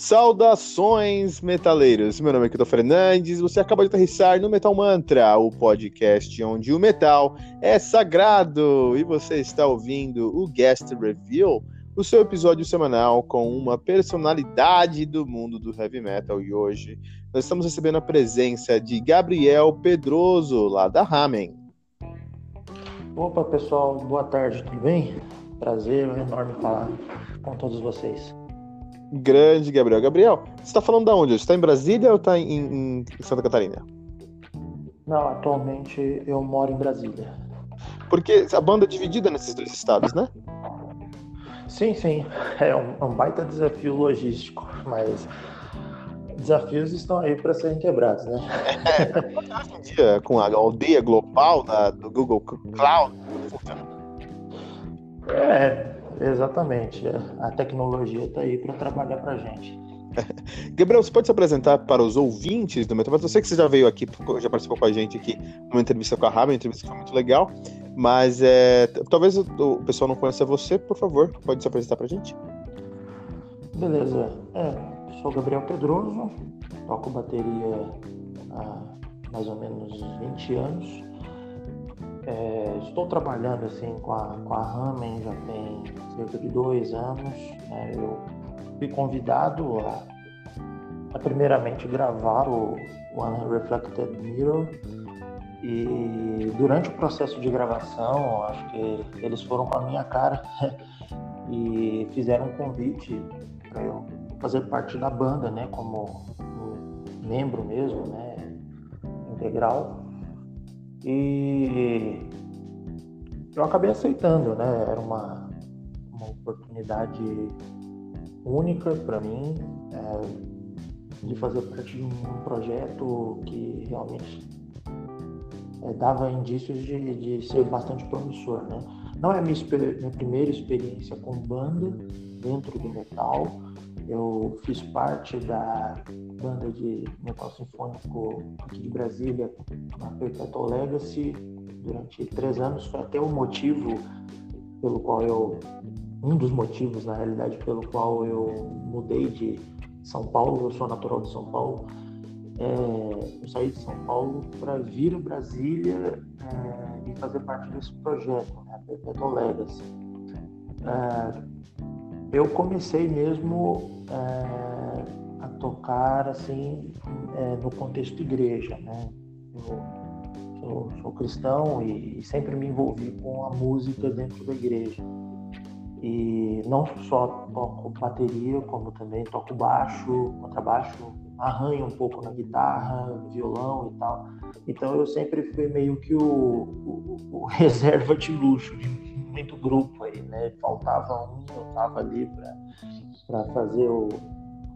Saudações, metaleiros! Meu nome é Kito Fernandes. Você acaba de aterrissar no Metal Mantra, o podcast onde o metal é sagrado. E você está ouvindo o Guest Review, o seu episódio semanal com uma personalidade do mundo do heavy metal. E hoje nós estamos recebendo a presença de Gabriel Pedroso, lá da Ramen. Opa, pessoal, boa tarde, tudo bem? Prazer enorme falar com todos vocês. Grande Gabriel. Gabriel, você está falando da onde? Você está em Brasília ou está em, em, Santa Catarina? Não, atualmente eu moro em Brasília. Porque a banda é dividida nesses dois estados, né? Sim, sim. É um, um baita desafio logístico, mas desafios estão aí para serem quebrados, né? É, dia, com a aldeia global da, do Google Cloud, É, Exatamente. A tecnologia está aí para trabalhar para a gente. Gabriel, você pode se apresentar para os ouvintes do Metaverso? Eu sei que você já veio aqui, já participou com a gente aqui numa entrevista com a Ramen, uma entrevista que foi muito legal, mas é, talvez o, o, pessoal não conheça você, por favor, pode se apresentar para a gente? Beleza. É, sou Gabriel Pedroso, toco bateria há mais ou menos 20 anos. É, estou trabalhando assim com a, com a Ramen já tem cerca de dois anos. Né? Eu fui convidado a, a, primeiramente gravar o One Reflected Mirror e durante o processo de gravação, acho que eles foram com a minha cara e fizeram um convite para eu fazer parte da banda, né, como membro mesmo, né, integral. E eu acabei aceitando, né? Era uma, uma oportunidade única para mim é, de fazer parte de um projeto que realmente é, dava indícios de, de ser bastante promissor, né? Não é a minha, minha primeira experiência com banda dentro do metal, eu fiz parte da banda de metal sinfônico aqui de Brasília, na Perpetual Legacy, durante três anos. Foi até o motivo pelo qual eu. Um dos motivos, na realidade, pelo qual eu mudei de São Paulo. Eu sou natural de São Paulo. É, eu saí de São Paulo para vir a Brasília é, e fazer parte desse projeto, né, Perpetual Legacy. É, eu comecei mesmo é, a tocar assim é, no contexto igreja, né? Eu sou, sou cristão e, e, sempre me envolvi com a música dentro da igreja. E não só toco bateria, como também toco baixo, contrabaixo, arranho um pouco na guitarra, violão e tal. Então eu sempre fui meio que o, o, o reserva de luxo de muito grupo aí, né? Faltava um, eu tava ali para fazer o,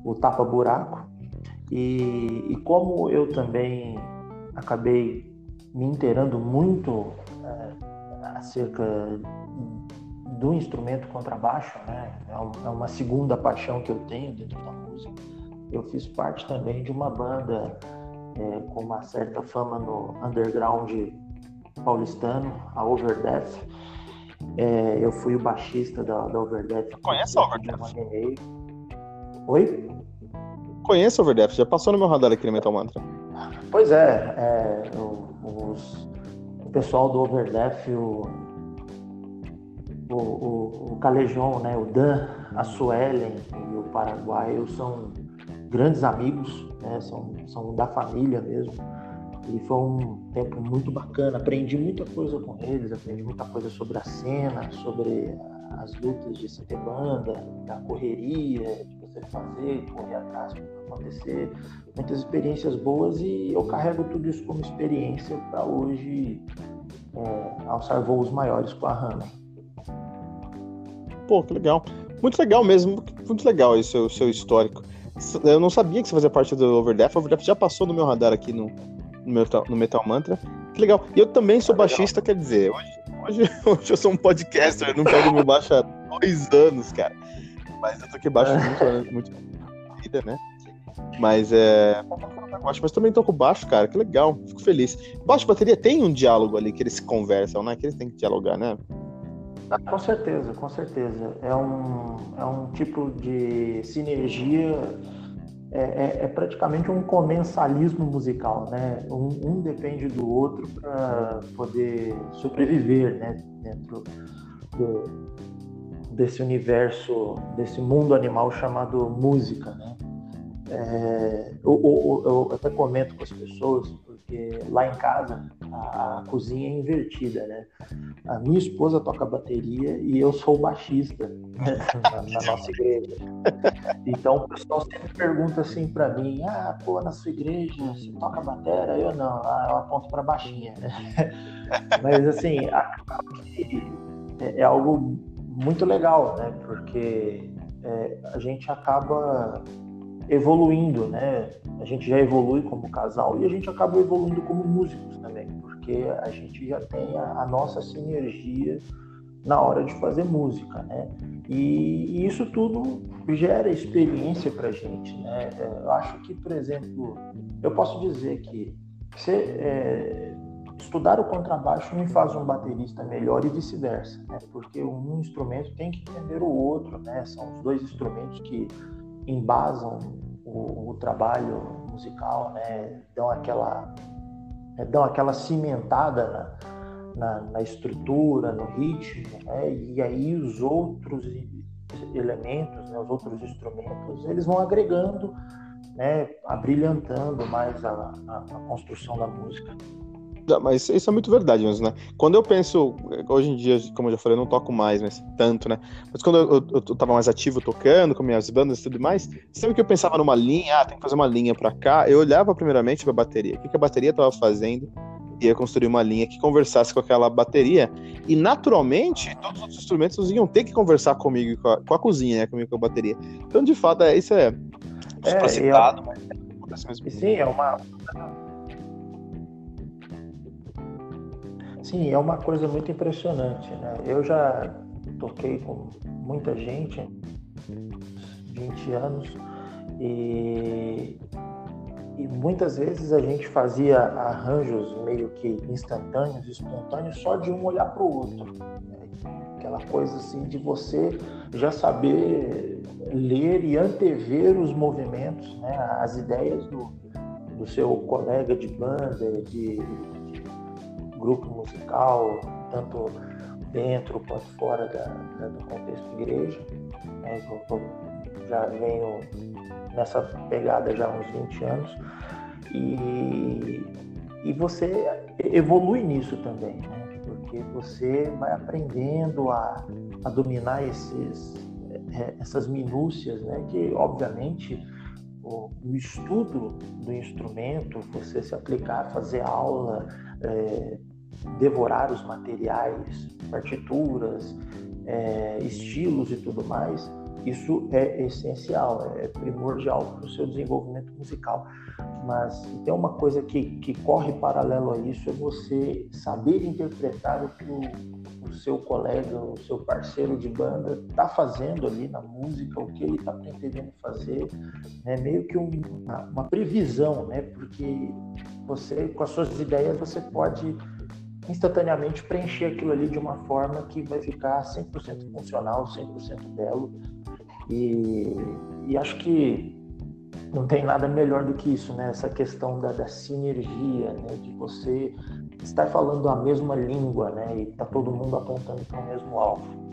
o tapa-buraco. E, e como eu também acabei me inteirando muito é, acerca do instrumento contrabaixo, né? É, é uma segunda paixão que eu tenho dentro da música. Eu fiz parte também de uma banda é, com uma certa fama no underground paulistano, a Overdeath. É, eu fui o baixista da, da Overdeath. Conhece a Overdeath? Oi? Conheço a Overdeath, já passou no meu radar aqui no Metal Mantra. Pois é, é os, o pessoal do Overdeath, o, o, o, o Calejão, né, o Dan, a Suelen e o Paraguaio são grandes amigos, né, são, são da família mesmo. E foi um tempo muito bacana. Aprendi muita coisa com eles, aprendi muita coisa sobre a cena, sobre as lutas de ser banda, da correria, de você fazer, correr atrás para acontecer. Muitas experiências boas e eu carrego tudo isso como experiência para hoje é, alçar voos maiores com a Hanna. Pô, que legal. Muito legal mesmo, muito legal esse seu, seu histórico. Eu não sabia que você fazia parte do Overdeath. O Overdeath já passou no meu radar aqui no, no, Metal, no Metal Mantra. Que legal. E eu também sou baixista, quer dizer, hoje, hoje, hoje eu sou um podcaster, eu não pego meu baixo há dois anos, cara. Mas eu toquei baixo muito, muito vida, né? Mas é. Mas também toco baixo, cara. Que legal. Fico feliz. Baixo e bateria tem um diálogo ali que eles se conversam, né? Que eles têm que dialogar, né? Ah, com certeza, com certeza. É um, é um tipo de sinergia, é, é, é praticamente um comensalismo musical, né? Um, um depende do outro para poder sobreviver, né? Dentro do, desse universo, desse mundo animal chamado música, né? É, eu, eu, eu, até comento com as pessoas, porque lá em casa a, a, cozinha é invertida, né? A minha esposa toca bateria e eu sou baixista né? na, na, nossa igreja. Então o pessoal sempre pergunta assim para mim: ah, pô, na sua igreja você toca bateria? Eu não, ah, eu aponto para baixinha. Mas assim, é, é algo muito legal, né? Porque é, a gente acaba evoluindo, né? A gente já evolui como casal e a gente acaba evoluindo como músicos também, porque a gente já tem a, a nossa sinergia na hora de fazer música, né? E, e isso tudo gera experiência para gente, né? É, eu acho que, por exemplo, eu posso dizer que você, é, estudar o contrabaixo me faz um baterista melhor e vice-versa, né? Porque um instrumento tem que entender o outro, né? São os dois instrumentos que embasam o, o trabalho musical, né? Dão aquela, né? dão aquela cimentada na, na, na estrutura, no ritmo, né? E aí os outros elementos, né? os outros instrumentos, eles vão agregando, né? Abrilhantando mais a, a, a construção da música. Mas isso é muito verdade mesmo, né? Quando eu penso, hoje em dia, como eu já falei, eu não toco mais, mas tanto, né? Mas quando eu, eu, eu tava mais ativo tocando com minhas bandas e tudo mais, sempre que eu pensava numa linha, ah, tem que fazer uma linha pra cá, eu olhava primeiramente pra bateria. O que, que a bateria tava fazendo? E ia construir uma linha que conversasse com aquela bateria. E naturalmente, todos os instrumentos iam ter que conversar comigo, com a, com a cozinha, né? Comigo com a bateria. Então, de fato, é, isso é. É, citado, eu... mas mesmo. Sim, é uma Sim, é uma coisa muito impressionante. Né? Eu já toquei com muita gente, 20 anos, e, e muitas vezes a gente fazia arranjos meio que instantâneos, espontâneos, só de um olhar para o outro. Né? Aquela coisa assim de você já saber ler e antever os movimentos, né? as ideias do, do seu colega de banda, de, grupo musical, tanto dentro quanto fora da, da, do contexto de igreja. Né? já venho nessa pegada já há uns 20 anos. E, e você evolui nisso também, né? porque você vai aprendendo a, a dominar esses, é, essas minúcias, né? que obviamente o, o, estudo do instrumento, você se aplicar, fazer aula, é, devorar os materiais, partituras, é, estilos e tudo mais, isso é essencial, é primordial para o seu desenvolvimento musical. Mas tem uma coisa que, que corre paralelo a isso, é você saber interpretar o que o, o seu colega, o seu parceiro de banda está fazendo ali na música, o que ele está pretendendo fazer, né? meio que um, uma, uma previsão, né? porque você, com as suas ideias, você pode instantaneamente preencher aquilo ali de uma forma que vai ficar 100% funcional, 100% belo. E, e, acho que não tem nada melhor do que isso, né? Essa questão da, da sinergia, né? De você estar falando a mesma língua, né? E tá todo mundo apontando para o mesmo alvo.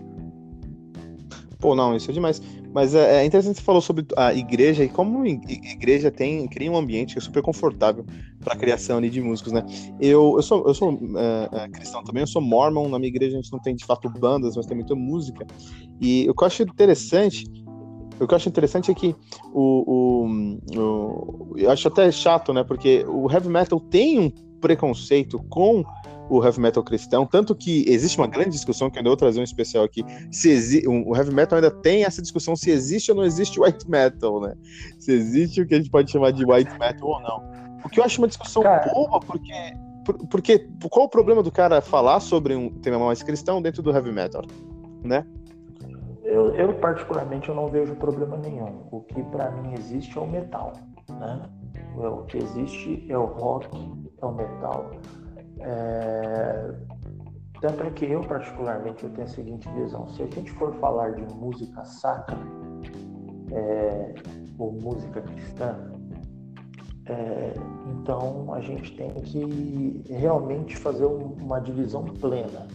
Pô, não, isso é demais. Mas é, é interessante você falou sobre a igreja e como a igreja tem cria um ambiente super confortável para a criação ali, de músicos, né? Eu, eu sou, eu sou é, é, cristão também, eu sou mormon, na minha igreja a gente não tem de fato bandas, mas tem muita música. E o que eu acho interessante, o que eu acho interessante é que o, o, o eu acho até chato, né? Porque o heavy metal tem um preconceito com o heavy metal cristão, tanto que existe uma grande discussão, que eu ainda vou trazer um especial aqui, se exi... o heavy metal ainda tem essa discussão se existe ou não existe white metal, né? Se existe o que a gente pode chamar de white metal ou não. O que eu acho uma discussão cara... boa, porque, porque qual o problema do cara falar sobre um tema mais cristão dentro do heavy metal, né? Eu, eu particularmente eu não vejo problema nenhum. O que para mim existe é o metal, né? O que existe é o rock, é o metal. É... Tanto é que eu, particularmente, eu tenho a seguinte visão. Se a gente for falar de música sacra, é... ou música cristã, é... então a gente tem que realmente fazer uma divisão plena.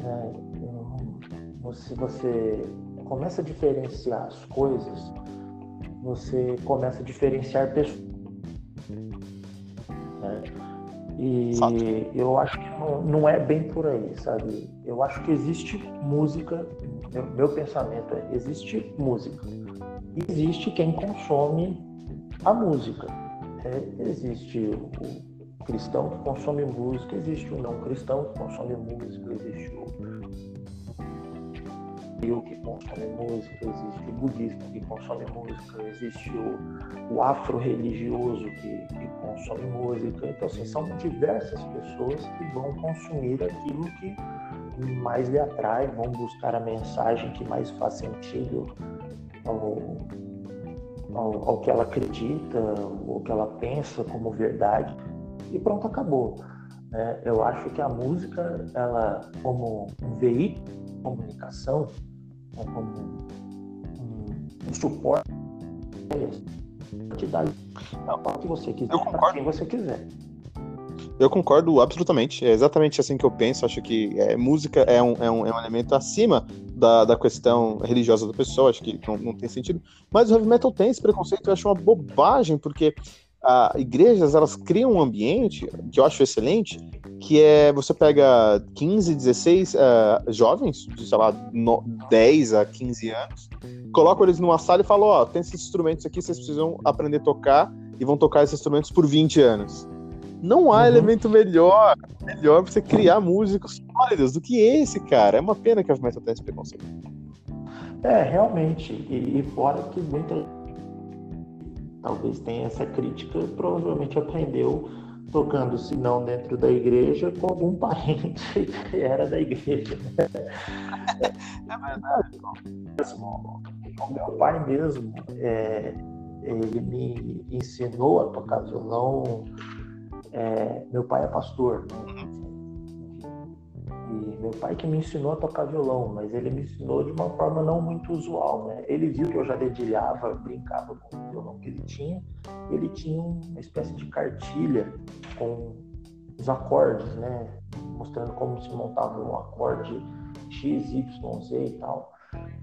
Né? Se você começa a diferenciar as coisas, você começa a diferenciar pessoas. E Fato. eu acho que não, não, é bem por aí, sabe? Eu acho que existe música, meu, meu pensamento é, existe música. Existe quem consome a música. É, existe o cristão que consome música, existe o não cristão que consome música, existe o que consome música, existe o budista que consome música, existe o, o afro-religioso que, que, consome música. Então, assim, são diversas pessoas que vão consumir aquilo que mais lhe atrai, vão buscar a mensagem que mais faz sentido ao, ao, ao que ela acredita, ou que ela pensa como verdade. E pronto, acabou. Né? Eu acho que a música, ela como um veículo de comunicação, né, como um, um suporte te dar o que você quiser para quem você quiser. Eu concordo absolutamente. É exatamente assim que eu penso. Acho que é, música é um, é, um, é um elemento acima da, da questão religiosa da pessoa. Acho que não, não tem sentido. Mas o heavy metal tem esse preconceito. Eu acho uma bobagem, porque a, igrejas elas criam um ambiente que eu acho excelente, que é você pega 15, 16 uh, jovens, de sei lá, no, 10 a 15 anos, coloca eles numa sala e fala: Ó, oh, tem esses instrumentos aqui, vocês precisam aprender a tocar e vão tocar esses instrumentos por 20 anos. Não há uhum. elemento melhor, melhor pra você criar músicos sólidos do que esse, cara. É uma pena que a Metal tenha esse preconceito. É, realmente. E, e fora que muita talvez tenha essa crítica, provavelmente aprendeu tocando, se não dentro da igreja, com algum parente que era da igreja. É verdade. O meu pai mesmo, é, ele me ensinou a tocar violão. É, meu pai é pastor, né? E meu pai que me ensinou a tocar violão, mas ele me ensinou de uma forma não muito usual, né? Ele viu que eu já dedilhava, brincava com o violão que ele tinha. Ele tinha uma espécie de cartilha com os acordes, né? Mostrando como se montava um acorde X, Y, Z e tal.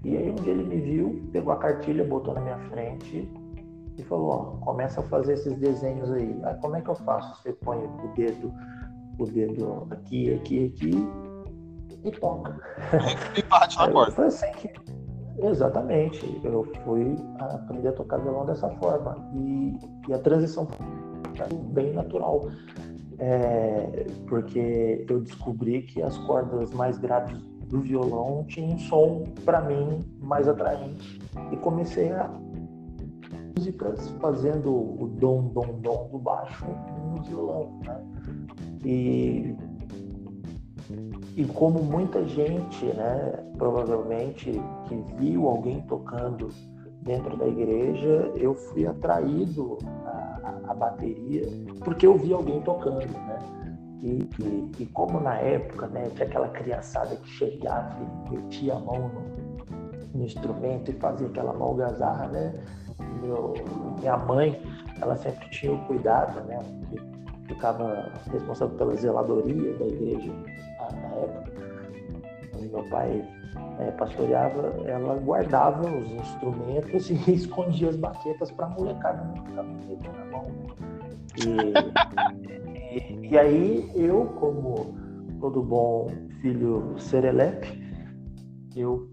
E aí um dia ele me viu, pegou a cartilha, botou na minha frente e falou, ó, começa a fazer esses desenhos aí. Ah, como é que eu faço? Você põe o dedo, o dedo aqui, aqui, aqui, e toca. E bate na porta. Foi assim que. Exatamente. Eu fui aprender a tocar violão dessa forma. E, e a transição foi bem natural. É, porque eu descobri que as cordas mais graves do violão tinham um som, para mim, mais atraente. E comecei a músicas fazendo o dom, dom, dom do baixo no violão. Né? E e como muita gente, né, provavelmente que viu alguém tocando dentro da igreja, eu fui atraído à, bateria porque eu vi alguém tocando, né? E, e, e, como na época, né, tinha aquela criançada que chegava e metia a mão no, no instrumento e fazia aquela malgazarra, né? Meu, minha mãe, ela sempre tinha o cuidado, né? Ficava responsável pela zeladoria da igreja na época, onde meu pai é, pastoreava, ela guardava os instrumentos e escondia as baquetas para a molecada não ficar na mão. E, e, e, aí eu, como todo bom filho serelepe, eu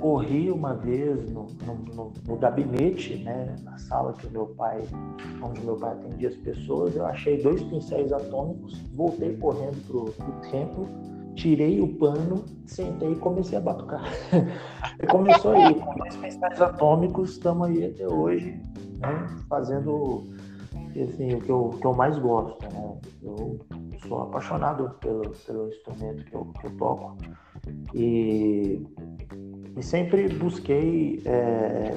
corri uma vez no, no, no, gabinete, né, na sala que o meu pai, onde meu pai atendia as pessoas, eu achei dois pincéis atômicos, voltei correndo pro, pro templo, tirei o pano, sentei e comecei a batucar. começou aí, com dois pincéis atômicos, estamos aí até hoje, né, fazendo assim, o que eu, que eu mais gosto, né? Eu sou apaixonado pelo, pelo instrumento que eu, que eu toco e e sempre busquei é...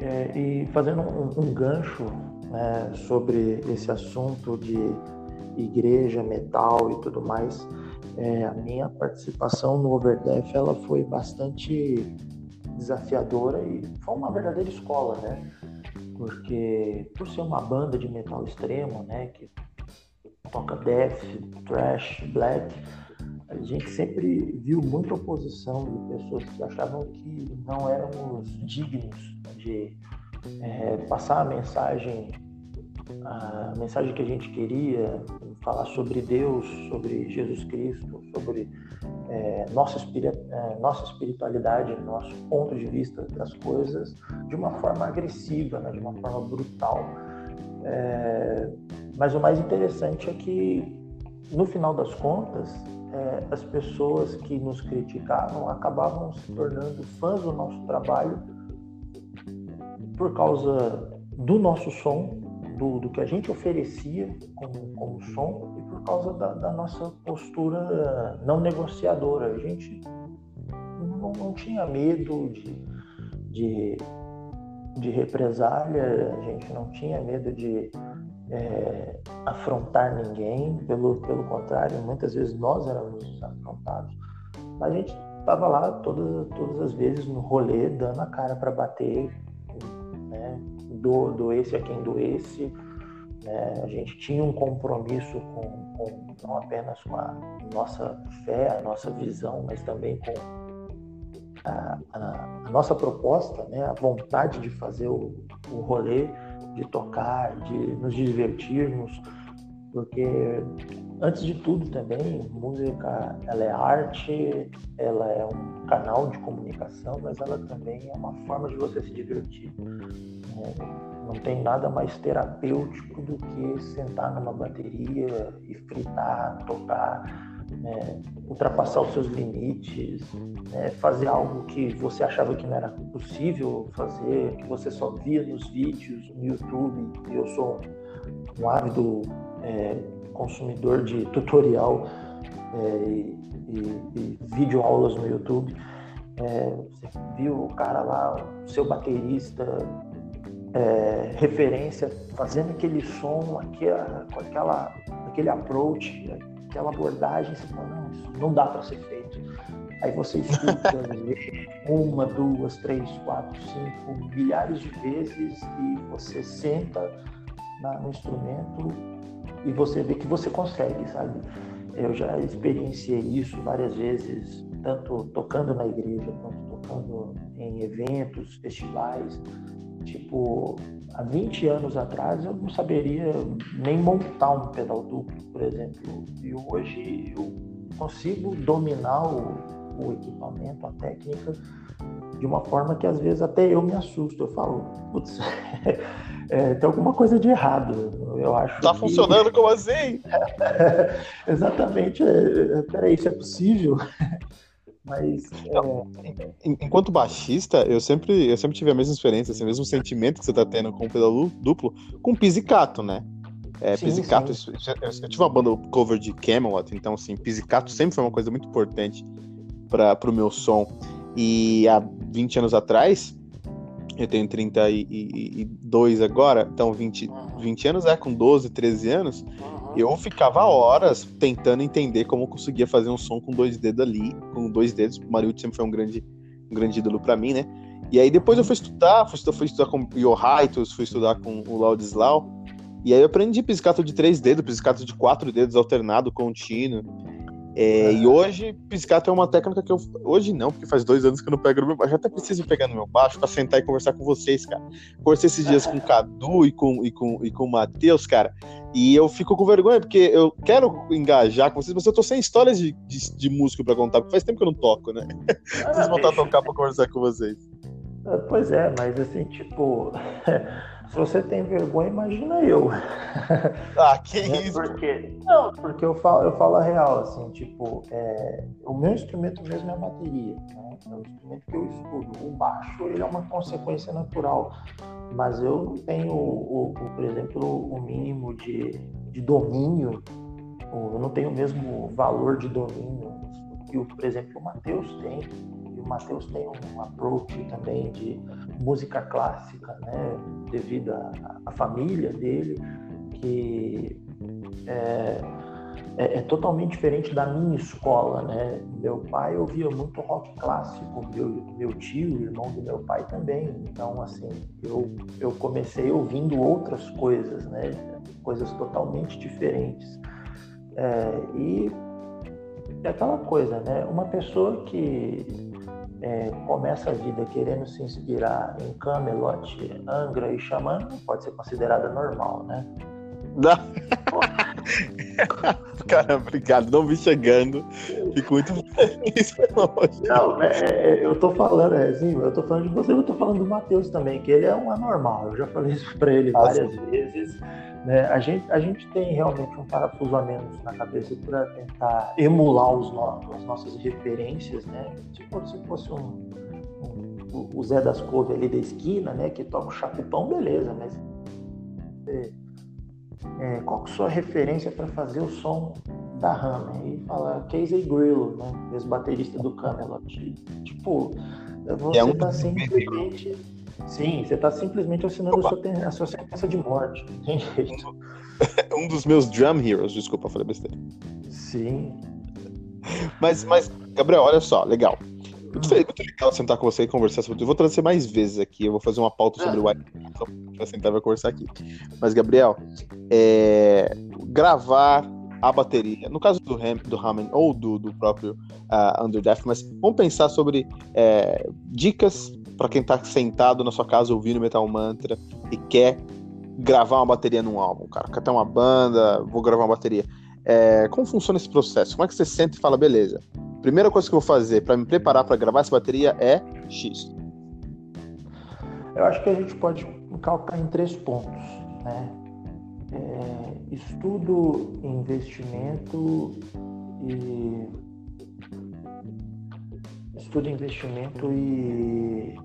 É, e fazendo um, um gancho né, sobre esse assunto de igreja, metal e tudo mais, é, a minha participação no Overdef ela foi bastante desafiadora e foi uma verdadeira escola, né? Porque por ser uma banda de metal extremo, né, que toca death, thrash, black, a gente sempre viu muita oposição de pessoas que achavam que não éramos dignos de é, passar a mensagem, a mensagem que a gente queria, falar sobre Deus, sobre Jesus Cristo, sobre é, nossa, é, nossa espiritualidade, nosso ponto de vista das coisas de uma forma agressiva, né, de uma forma brutal. É, mas o mais interessante é que, no final das contas, é, as pessoas que nos criticavam acabavam se tornando fãs do nosso trabalho por causa do nosso som, do, do que a gente oferecia como, como som causa da, da nossa postura não negociadora. A gente não, não tinha medo de, de, de, represália, a gente não tinha medo de é, afrontar ninguém, pelo, pelo contrário, muitas vezes nós éramos afrontados. A gente estava lá todas, todas as vezes no rolê, dando a cara para bater, né? do, do esse a quem doesse. Né? A gente tinha um compromisso com, com, não apenas com a nossa fé, a nossa visão, mas também com a, a, a nossa proposta, né? a vontade de fazer o, o rolê, de tocar, de nos divertirmos, porque antes de tudo também música ela é arte ela é um canal de comunicação mas ela também é uma forma de você se divertir né? Não tem nada mais terapêutico do que sentar numa bateria e fritar, tocar, né, ultrapassar os seus limites, né, fazer algo que você achava que não era possível fazer, que você só via nos vídeos no YouTube. Eu sou um ávido é, consumidor de tutorial é, e, e, e vídeo aulas no YouTube. É, você viu o cara lá, o seu baterista é, referência, fazendo aquele som, aquela, com aquela, aquele approach, aquela abordagem, você fala, não, isso não dá para ser feito. Aí você escuta uma, duas, três, quatro, cinco, milhares de vezes e você senta na, no instrumento e você vê que você consegue, sabe? Eu já experienciei isso várias vezes, tanto tocando na igreja, quanto tocando em eventos, festivais, Tipo, há 20 anos atrás eu não saberia nem montar um pedal duplo, por exemplo. E hoje eu consigo dominar o, o equipamento, a técnica, de uma forma que às vezes até eu me assusto. Eu falo, putz, é, tem alguma coisa de errado. Eu acho. Tá que... funcionando como assim? Exatamente. É, peraí, isso é possível? Mas. É... Enquanto baixista, eu sempre, eu sempre tive a mesma experiência, assim, o mesmo sentimento que você tá tendo com o pedal duplo, com pizzicato, né? É, sim, pizzicato, sim. Eu, eu, tive uma banda cover de Camelot, então, assim, pizzicato sempre foi uma coisa muito importante para o meu som. E há 20 anos atrás, eu tenho 32 agora, então 20, 20 anos é com 12, 13 anos. Eu ficava horas tentando entender como conseguia fazer um som com dois dedos ali, com dois dedos. O Mariucci sempre foi um grande, um grande ídolo para mim, né? E aí depois eu fui estudar, fui estudar, fui estudar com o Yohaitos, fui estudar com o Laudislau. E aí eu aprendi pizzicato de três dedos, pizzicato de quatro dedos, alternado, contínuo. É, e hoje, pizzicato é uma técnica que eu. Hoje não, porque faz dois anos que eu não pego no meu baixo. Eu até preciso pegar no meu baixo pra sentar e conversar com vocês, cara. Conversei esses dias com o Cadu e com, e com, e com o Matheus, cara. E eu fico com vergonha, porque eu quero engajar com vocês, mas eu tô sem histórias de, de, de músico pra contar, porque faz tempo que eu não toco, né? Preciso voltar a tocar pra conversar com vocês. Ah, pois é, mas assim, tipo. Se você tem vergonha, imagina eu. Ah, que Né? isso? Porque, não, porque eu falo, eu falo a real, assim, tipo, é, o meu instrumento mesmo é a bateria, né? É o instrumento que eu estudo. O baixo, ele é uma consequência natural, mas eu não tenho, o, o- por exemplo, o mínimo de, de domínio, eu não tenho o mesmo valor de domínio que, o, por exemplo, o Matheus tem. Matheus tem um approach também de música clássica, né? Devido à família dele, que é, é, é totalmente diferente da minha escola, né? Meu pai ouvia muito rock clássico, meu, meu tio, irmão do meu pai também. Então, assim, eu, eu comecei ouvindo outras coisas, né? Coisas totalmente diferentes. É, e é aquela coisa, né? Uma pessoa que é, começa a vida querendo se inspirar em Camelot, Angra e Xamã não pode ser considerada normal, né? Não. Cara, obrigado. Não vi chegando. Fico muito feliz. Não, é, é, eu tô falando, é, assim, eu tô falando de você, eu tô falando do Matheus também, que ele é um anormal. Eu já falei isso pra ele Ah, várias vezes. Né? A, gente, a gente tem realmente um parafuso a menos na cabeça para tentar emular os no- as nossas referências, né? Tipo, se fosse um, um- o- Zé das Couve ali da esquina, né? Que toca o chapipão, beleza, mas é, é, qual que é a sua referência para fazer o som da Hammer? E fala Casey Grillo, né? Ex-baterista do Camelot. Tipo, você É um tá simplesmente... Sim, você tá simplesmente assinando a sua, a sua sentença de morte. Não tem jeito. Um dos meus drum heroes, desculpa, falei besteira. Sim. Mas, mas, Gabriel, olha só, legal. Muito, feliz, muito legal sentar com você e conversar sobre Eu vou trazer mais vezes aqui. Eu vou fazer uma pauta sobre o White. Então, a gente vai sentar e vai conversar aqui. Mas, Gabriel, é, gravar a bateria, no caso do, Ham, do Hammond ou do, do próprio uh, Under Death, mas vamos pensar sobre é, dicas para quem tá sentado na sua casa ouvindo Metal Mantra e quer gravar uma bateria num álbum, cara. Quer ter uma banda, vou gravar uma bateria. É, como funciona esse processo? Como é que você senta e fala, beleza, primeira coisa que eu vou fazer para me preparar para gravar essa bateria é X. Eu acho que a gente pode calcar em três pontos, né? É, estudo, investimento e estudo, investimento e,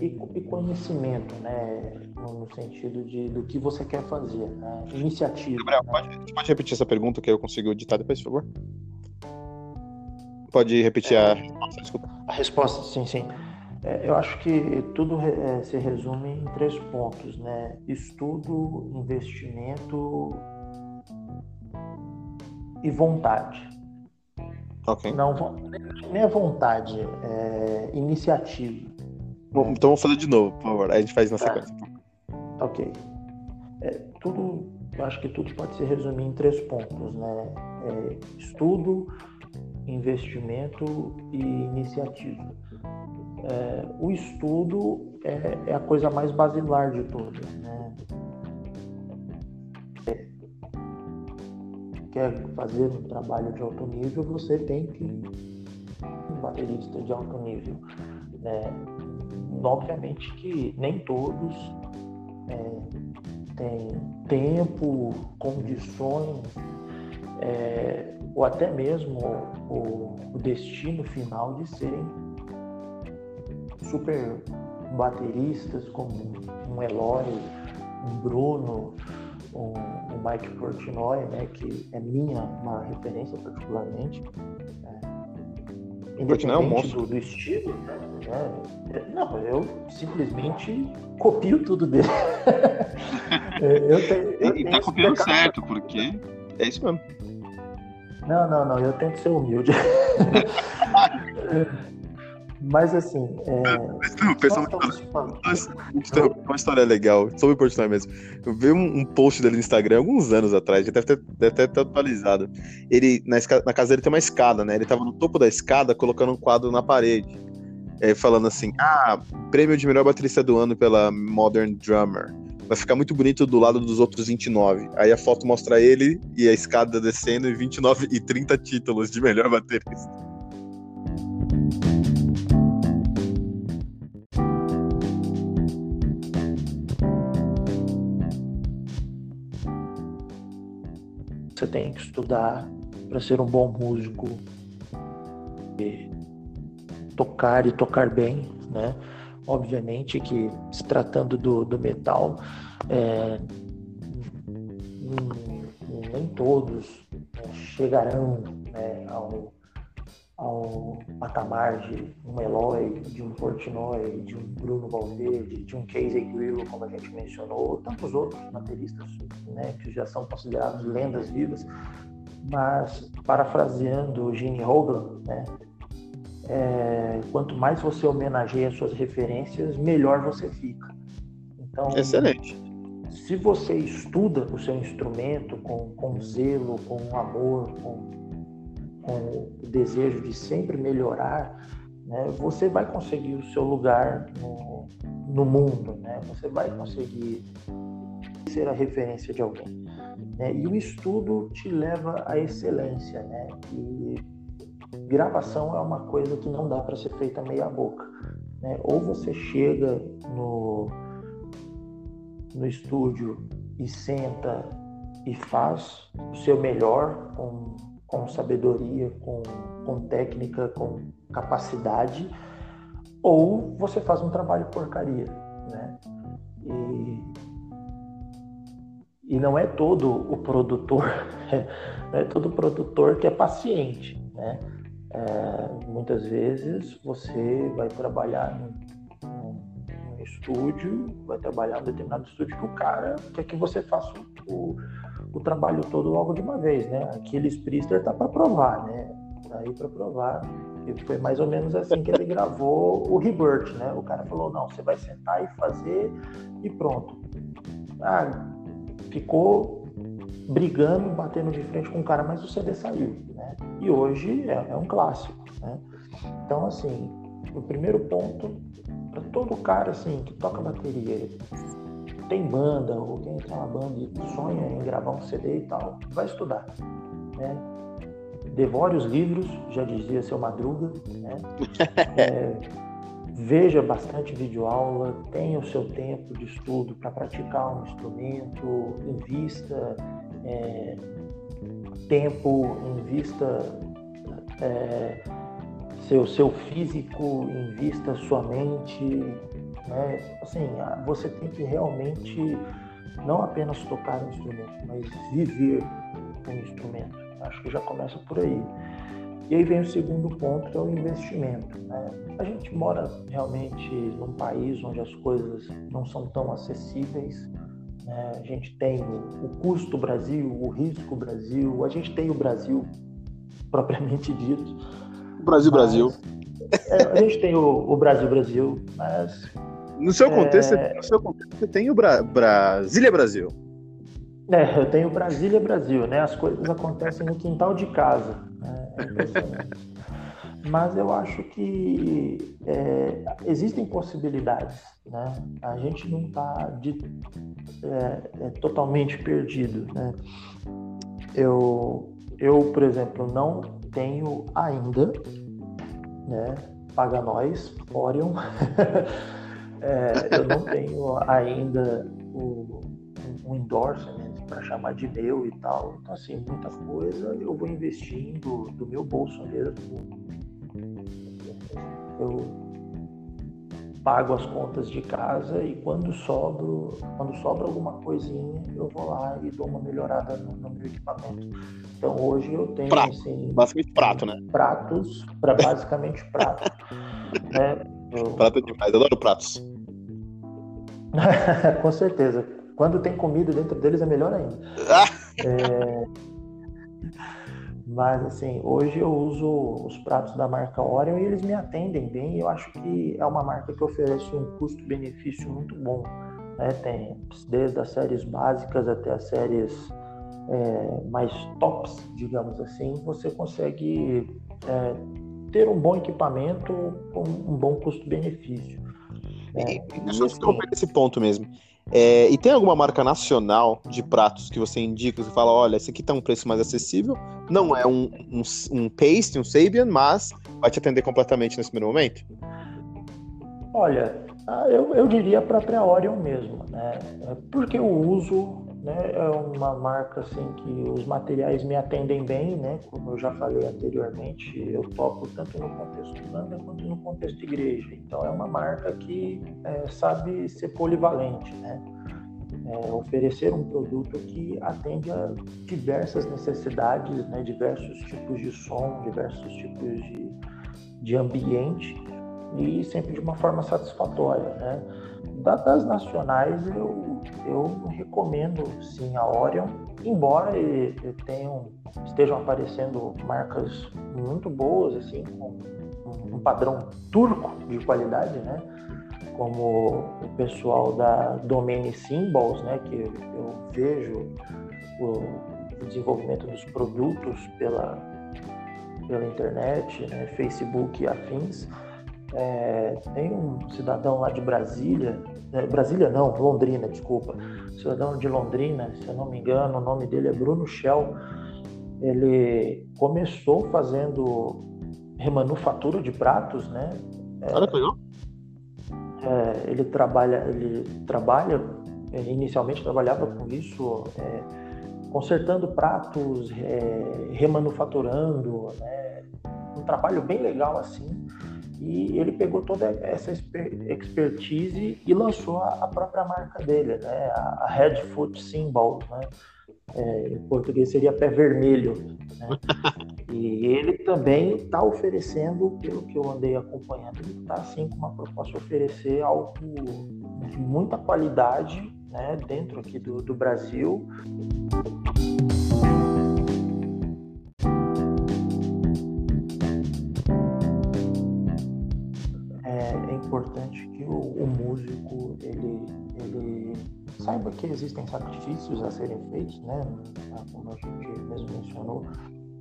e, e conhecimento, né? No, sentido de do que você quer fazer, né? Iniciativa. Gabriel, né? pode, pode repetir essa pergunta que eu consigo editar depois, por favor? Pode repetir a resposta, desculpa. A resposta, sim, sim. É, eu acho que tudo é, se resume em três pontos, né? Estudo, investimento e vontade. Ok. Não, nem é vontade, é iniciativa. Bom, Então vamos fazer de novo, por favor. Aí a gente faz na Tá. sequência. Ok. É, tudo, eu acho que tudo pode se resumir em três pontos, né? É, estudo, investimento e iniciativa. É, o estudo é, é a coisa mais basilar de todas, né? Quer fazer um trabalho de alto nível, você tem que um baterista de alto nível, né? Obviamente que nem todos é, têm tempo, condições, é, ou até mesmo o, o destino final de serem super bateristas como um Eloy, um Bruno, um, Mike Portnoy, né, que é minha uma referência particularmente. É, Portnoy é um monstro. do, do estilo, né, é, não, eu simplesmente copio tudo dele. Eu tenho, eu E, tá copiando certo, porque é isso mesmo. não, não, não, eu tento ser humilde. Mas assim, é, Mas, pessoal, uma história legal, sobre o Portnoy mesmo. Eu vi um, um, post dele no Instagram alguns anos atrás, já deve ter, deve ter, ter atualizado. Ele, na, na, casa dele tem uma escada, né? Ele tava no topo da escada colocando um quadro na parede. É, falando assim: ah, prêmio de melhor baterista do ano pela Modern Drummer. Vai ficar muito bonito do lado dos outros 29. Aí a foto mostra ele e a escada descendo e 29 e 30 títulos de melhor baterista. Você tem que estudar para ser um bom músico, e tocar e tocar bem, né? Obviamente que se tratando do, do metal, é, nem todos né, chegarão né, ao, ao patamar de um Eloy, de um Portnoy, de um Bruno Valverde, de um Casey Grillo, como a gente mencionou, tantos outros bateristas né, que já são considerados lendas vivas, mas parafraseando o Gene Hoglan, né, é, quanto mais você homenageia suas referências, melhor você fica. Então, Excelente. Se você estuda o seu instrumento com, com zelo, com amor, com, com o desejo de sempre melhorar, né, você vai conseguir o seu lugar no, no mundo, né? Você vai conseguir ser a referência de alguém. Né? E o estudo te leva à excelência, né? E gravação é uma coisa que não dá para ser feita meia boca. Né? Ou você chega no, no estúdio e senta e faz o seu melhor com, com sabedoria, com, com técnica, com capacidade, ou você faz um trabalho porcaria. Né? E, e não é todo o produtor, não é todo produtor que é paciente. Né? É, muitas vezes você vai trabalhar num, num, estúdio, vai trabalhar em um determinado estúdio que o cara quer que você faça o, o trabalho todo logo de uma vez, né? Aquele Priester tá para provar, né? Tá aí para provar. E foi mais ou menos assim que ele gravou o Rebirth, né? O cara falou, não, você vai sentar e fazer e pronto. Ah, ficou brigando, batendo de frente com o cara, mas o CD saiu, né? E hoje é, é um clássico, né? Então, assim, o primeiro ponto para todo cara assim que toca bateria, tem banda ou quem tem uma banda e sonha em gravar um CD e tal, vai estudar, né? Devore os livros, já dizia seu Madruga, né? É, veja bastante videoaula, tenha o seu tempo de estudo para praticar um instrumento, invista é, tempo, invista é, seu, seu físico, invista sua mente. Né? Assim, você tem que realmente não apenas tocar um instrumento, mas viver um instrumento. Acho que já começa por aí. E aí vem o segundo ponto, que é o investimento. Né? A gente mora realmente num país onde as coisas não são tão acessíveis. Né? A gente tem o, custo Brasil, o risco Brasil, a gente tem o Brasil propriamente dito. Brasil, mas, Brasil. É, a gente tem o, o, Brasil, Brasil, mas. No seu contexto, é... no seu contexto você tem o Bra Brasília Brasil. É, eu tenho Brasília Brasil, né? As coisas acontecem no quintal de casa. Né? É mas eu acho que é, existem possibilidades, né? A gente não está é, é, totalmente perdido, né? Eu, eu, por exemplo, não tenho ainda, né? Paga nós, Orion. é, eu não tenho ainda o, um endorsement para chamar de meu e tal. Então, assim, muita coisa eu vou investindo do meu bolso mesmo eu pago as contas de casa e quando sobro, quando sobra alguma coisinha, eu vou lá e dou uma melhorada no, no meu equipamento. Então hoje eu tenho prato. assim, basicamente prato, né? Pratos, para basicamente prato. né? Eu... Prato é demais, adoro pratos. Com certeza. Quando tem comida dentro deles é melhor ainda. É... Mas assim, hoje eu uso os pratos da marca Orion e eles me atendem bem. Eu acho que é uma marca que oferece um custo-benefício muito bom. Né? Tem desde as séries básicas até as séries é, mais tops, digamos assim, você consegue é, ter um bom equipamento com um bom custo-benefício. É, deixa eu assim, esse ponto mesmo. É, e tem alguma marca nacional de pratos que você indica, você fala, olha, esse aqui tá um preço mais acessível, não é um, um, um paste, um Sabian, mas vai te atender completamente nesse primeiro momento? Olha, ah, eu, eu diria a própria Orion mesmo, né? É porque eu uso né? É uma marca assim que os materiais me atendem bem, né? Como eu já falei anteriormente, eu toco tanto no contexto banda quanto no contexto igreja. Então é uma marca que é, sabe ser polivalente, né? É, oferecer um produto que atende a diversas necessidades, né? diversos tipos de som, diversos tipos de, de ambiente e sempre de uma forma satisfatória, né? Das nacionais, eu, eu recomendo sim a Orion, embora tenham, estejam aparecendo marcas muito boas, assim, com um padrão turco de qualidade, né? Como o pessoal da Domain Symbols, né? Que eu vejo o desenvolvimento dos produtos pela, pela internet, né? Facebook e afins. É, tem um cidadão lá de Brasília, Brasília não, Londrina, desculpa. Cidadão de Londrina, se eu não me engano, o nome dele é Bruno Shell. Ele começou fazendo remanufatura de pratos, né? É, Olha que legal. É, ele trabalha, ele trabalha, inicialmente trabalhava com isso, é, consertando pratos, é, remanufaturando, né? Um trabalho bem legal assim e ele pegou toda essa expertise e lançou a própria marca dele, né? a Red Foot Symbol, né? É, em português seria pé vermelho. Né? E ele também está oferecendo, pelo que eu andei acompanhando, ele está assim com uma proposta de oferecer algo de muita qualidade né? dentro aqui do, do Brasil. Saiba que existem sacrifícios a serem feitos, né? Como a gente mesmo mencionou,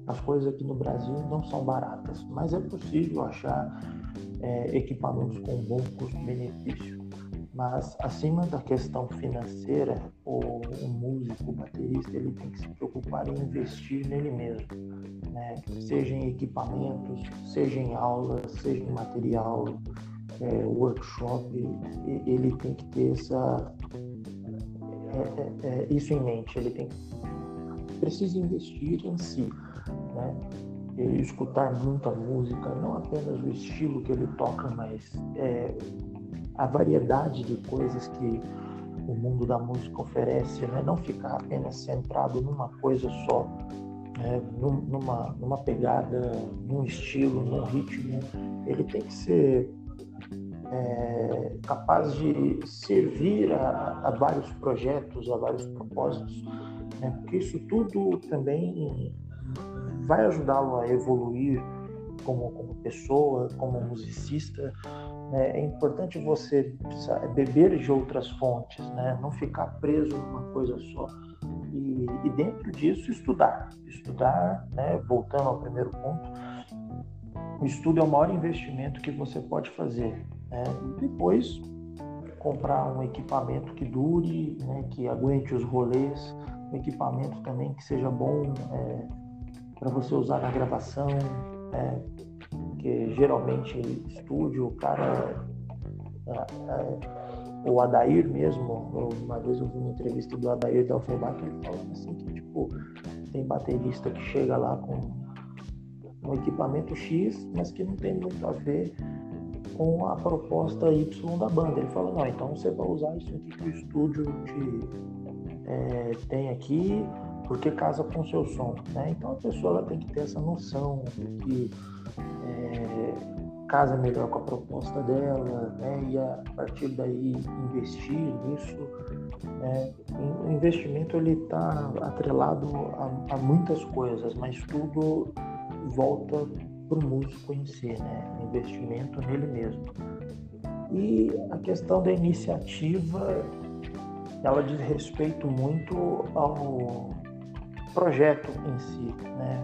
as coisas aqui no Brasil não são baratas, mas é possível achar é, equipamentos com bom custo-benefício. Mas acima da questão financeira, o, o, músico, o baterista, ele tem que se preocupar em investir nele mesmo, né? seja em equipamentos, seja em aulas, seja em material, é, workshop, ele tem que ter essa, é, é, é, isso em mente, ele tem precisa investir em si, né? E escutar muita música, não apenas o estilo que ele toca, mas é, a variedade de coisas que o mundo da música oferece, né? não ficar apenas centrado numa coisa só, né? numa, numa pegada, num estilo, num ritmo. Ele tem que ser é, capaz de servir a, a, vários projetos, a vários propósitos, né? porque isso tudo também vai ajudá-lo a evoluir como, como pessoa, como musicista. Né? É importante você beber de outras fontes, né? não ficar preso numa coisa só. E, e dentro disso, estudar. Estudar, né? voltando ao primeiro ponto, o estudo é o maior investimento que você pode fazer. Né? E depois comprar um equipamento que dure, né? que aguente os rolês, um equipamento também que seja bom é, para você usar na gravação, né? que geralmente estúdio, o cara, é, é, o Adair mesmo, uma vez eu vi uma entrevista do Adair da Alfebach, ele falando assim que tipo, tem baterista que chega lá com um equipamento X, mas que não tem muito a ver com a proposta Y da banda. Ele fala, não, então você vai usar isso aqui que o estúdio te, é, tem aqui, porque casa com o seu som. Né? Então a pessoa ela tem que ter essa noção de que é, casa melhor com a proposta dela, né? e a partir daí investir nisso É, o investimento ele está atrelado a, a, muitas coisas, mas tudo volta para o músico em si, né? Investimento nele mesmo. E a questão da iniciativa, ela diz respeito muito ao projeto em si, né?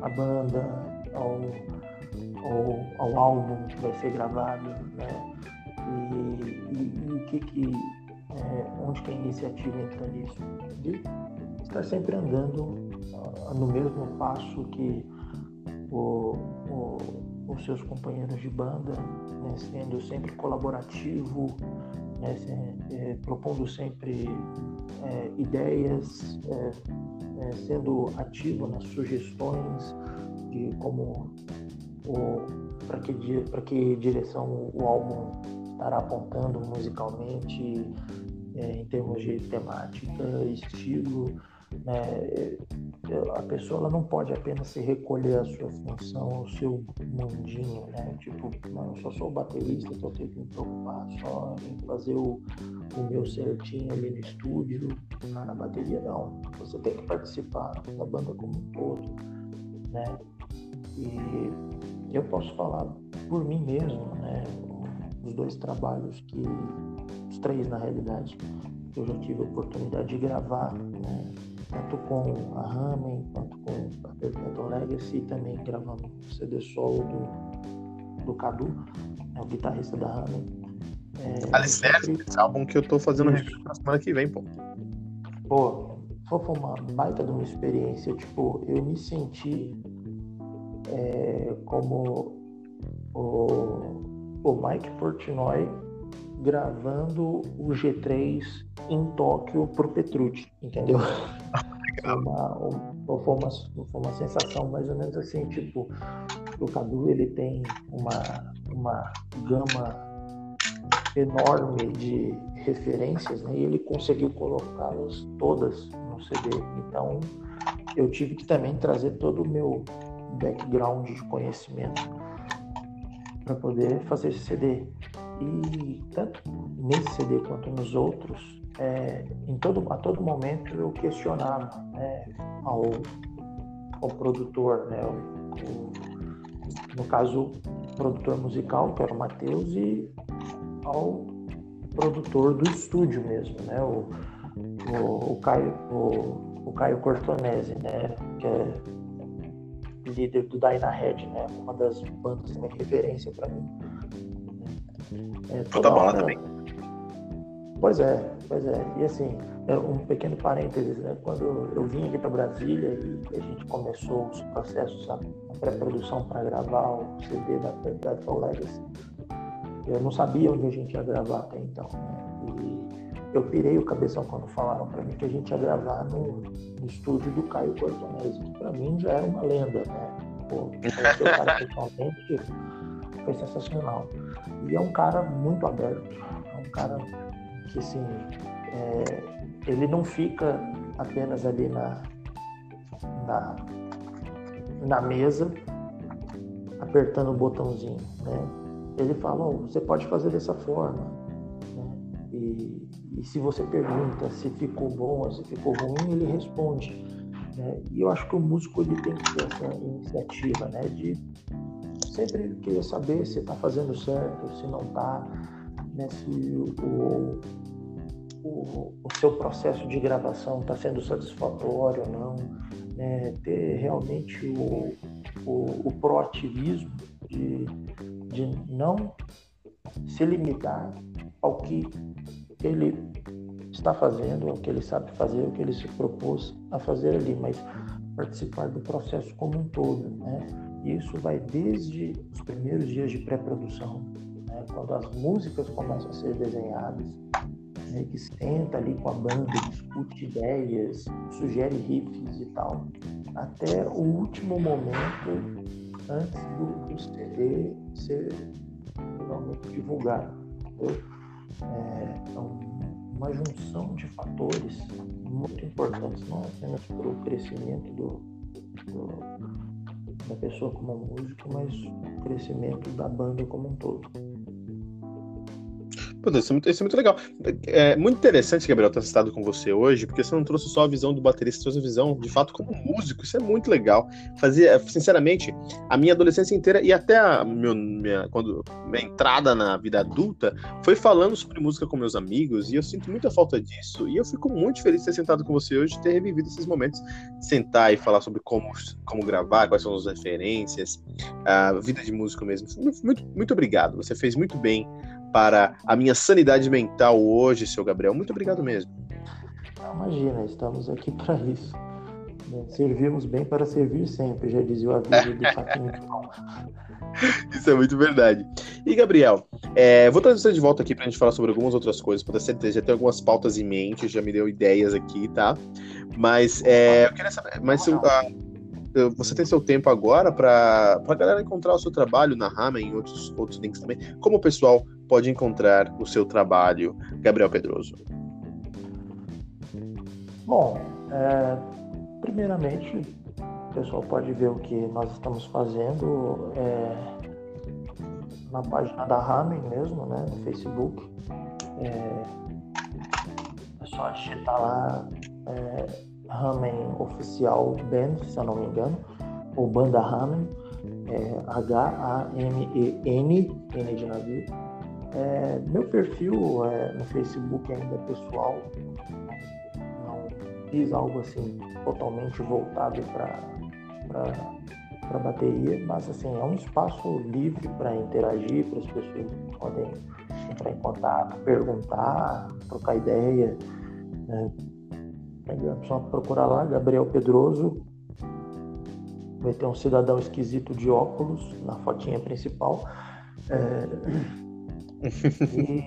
A banda, ao, ao, ao álbum que vai ser gravado, né? E, e, e o que que é, onde que a iniciativa entra nisso? De estar sempre andando uh, no mesmo passo que o, o, os seus companheiros de banda, né, sendo sempre colaborativo, né, se, é, propondo sempre é, ideias, é, é, sendo ativo nas sugestões de como para que, que direção o álbum estará apontando musicalmente, é, em termos de temática, estilo. Né? A pessoa ela não pode apenas se recolher a sua função, o seu mundinho, né? Tipo, não, só sou baterista, eu tenho que me preocupar só em fazer o, o meu certinho ali no estúdio, na, na bateria, não. Você tem que participar da banda como um todo, né? E eu posso falar por mim mesmo, né? Os dois trabalhos que os três na realidade, eu já tive a oportunidade de gravar, né? Tanto com a Ramen quanto com a Perpetual Legacy, e também gravando um CD solo do, do Cadu, né? o guitarrista da Ramen. É, sempre... esse álbum que eu tô fazendo review na semana que vem, pô. Pô, foi uma baita de uma experiência, tipo, eu me senti é, como o, o Mike Portnoy gravando o G3 em Tóquio pro Petrucci, entendeu? Foi uma, foi, uma, foi uma sensação mais ou menos assim, tipo, o Cadu ele tem uma, uma gama enorme de referências né, e ele conseguiu colocá-las todas no CD. Então eu tive que também trazer todo o meu background de conhecimento para poder fazer esse CD. E tanto nesse CD quanto nos outros, é, em todo, a todo momento eu questionava né, ao, ao produtor, né, o, o, no caso, o produtor musical, que era o Matheus, e ao produtor do estúdio mesmo, né, o, o, o Caio, o, o Caio Cortonese, né, que é líder do Dyna Head, né, uma das bandas de referência para mim é, bola hora... também. Pois é, pois é. E assim, é um pequeno parênteses, né? Quando eu vim aqui para Brasília e a gente começou os processos, a pré-produção para gravar o CD da Perpetual Legacy, eu não sabia onde a gente ia gravar até então. Né? E eu pirei o cabeção quando falaram para mim que a gente ia gravar no, no estúdio do Caio Cortonese, que para mim já era uma lenda, né? Pô, o cara pessoalmente foi sensacional. E é um cara muito aberto, é um cara que assim, é, ele não fica apenas ali na, na, na mesa apertando o botãozinho, né? Ele fala, oh, você pode fazer dessa forma, né? E, e se você pergunta se ficou bom ou se ficou ruim, ele responde. Né? E eu acho que o músico ele tem que ter essa iniciativa, né? De sempre queria saber se está fazendo certo, se não está, né, se o, o, o, seu processo de gravação está sendo satisfatório ou não, né, ter realmente o, o, o proativismo de, de não se limitar ao que ele está fazendo, ao que ele sabe fazer, ao que ele se propôs a fazer ali, mas participar do processo como um todo, né? Isso vai desde os primeiros dias de pré-produção, né, quando as músicas começam a ser desenhadas, né, que senta ali com a banda, discute ideias, sugere riffs e tal, até o último momento antes do, do CD ser finalmente divulgado. É, uma junção de fatores muito importantes, não apenas para o crescimento do, do da pessoa como músico, mas o crescimento da banda como um todo. Isso, é muito, isso é muito legal. É muito interessante, Gabriel, ter estado com você hoje, porque você não trouxe só a visão do baterista, trouxe a visão, de fato, como músico. Isso é muito legal. Fazia, sinceramente, a minha adolescência inteira e até a meu, minha, quando, minha entrada na vida adulta foi falando sobre música com meus amigos, e eu sinto muita falta disso. E eu fico muito feliz de ter sentado com você hoje, ter revivido esses momentos, sentar e falar sobre como, como gravar, quais são as referências, a vida de músico mesmo. Muito, muito obrigado. Você fez muito bem para a minha sanidade mental hoje, seu Gabriel. Muito obrigado mesmo. Imagina, estamos aqui para isso. Servimos bem para servir sempre, já dizia o aviso do Saquinho Isso é muito verdade. E, Gabriel, é, vou trazer você de volta aqui para a gente falar sobre algumas outras coisas. Para certeza, já tem algumas pautas em mente, já me deu ideias aqui, tá? Mas é, eu queria saber. Mas uh, você tem seu tempo agora para a galera encontrar o seu trabalho na Rama e em outros, outros links também. Como o pessoal pode encontrar o seu trabalho, Gabriel Pedroso? Bom, é, primeiramente, o pessoal pode ver o que nós estamos fazendo é, na página da Ramen mesmo, né, no Facebook. É, é só digitar lá é, Ramen Oficial Band, se eu não me engano, ou Banda Ramen, é, H-A-M-E-N, N de navio. É, meu perfil é, no Facebook ainda pessoal, não fiz algo assim totalmente voltado para bateria, mas assim, é um espaço livre para interagir, para as pessoas podem entrar em contato, perguntar, trocar ideia. Né? É só procurar lá, Gabriel Pedroso. Vai ter um cidadão esquisito de óculos na fotinha principal. É... e,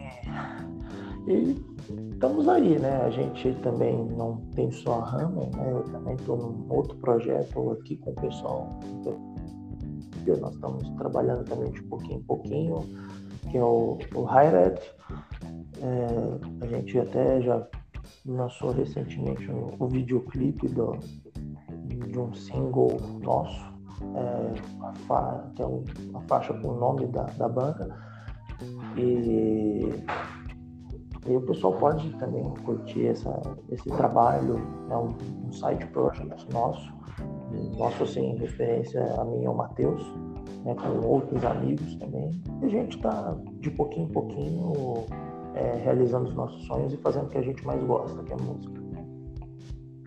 e, estamos aí, né? A gente também não tem só a Ramen, né? Eu também estou num outro projeto aqui com o pessoal. Nós estamos trabalhando também de pouquinho em pouquinho, que é o, o Highred. É, a gente até já lançou recentemente o um, um videoclipe do, de um single nosso, é, fa, que é uma faixa com o nome da, da banda. E, e o pessoal pode também curtir essa, esse trabalho, é um, um side project nosso, nosso assim, referência a mim e ao Matheus, né, com outros amigos também. E a gente está de pouquinho em pouquinho é, realizando os nossos sonhos e fazendo o que a gente mais gosta, que é a música.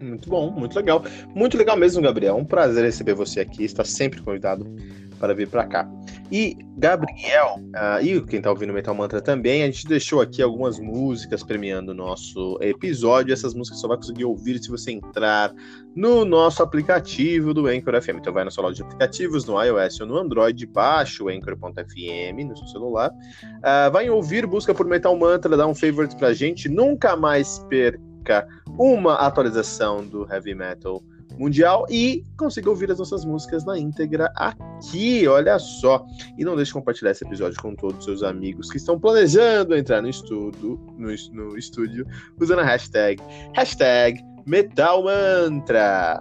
Muito bom, muito legal. Muito legal mesmo, Gabriel. Um prazer receber você aqui. Está sempre convidado para vir para cá. E Gabriel, uh, e quem está ouvindo Metal Mantra também, a gente deixou aqui algumas músicas premiando o nosso episódio. Essas músicas só vai conseguir ouvir se você entrar no nosso aplicativo do Anchor FM. Então vai na sua loja de aplicativos, no iOS ou no Android, baixa o Anchor.fm no seu celular. Uh, vai ouvir, busca por Metal Mantra, dá um favorite pra gente. Nunca mais perca uma atualização do Heavy Metal mundial e consiga ouvir as nossas músicas na íntegra aqui, olha só. E não deixe de compartilhar esse episódio com todos os seus amigos que estão planejando entrar no, estudo, no, no estúdio usando a hashtag, hashtag MetalMantra.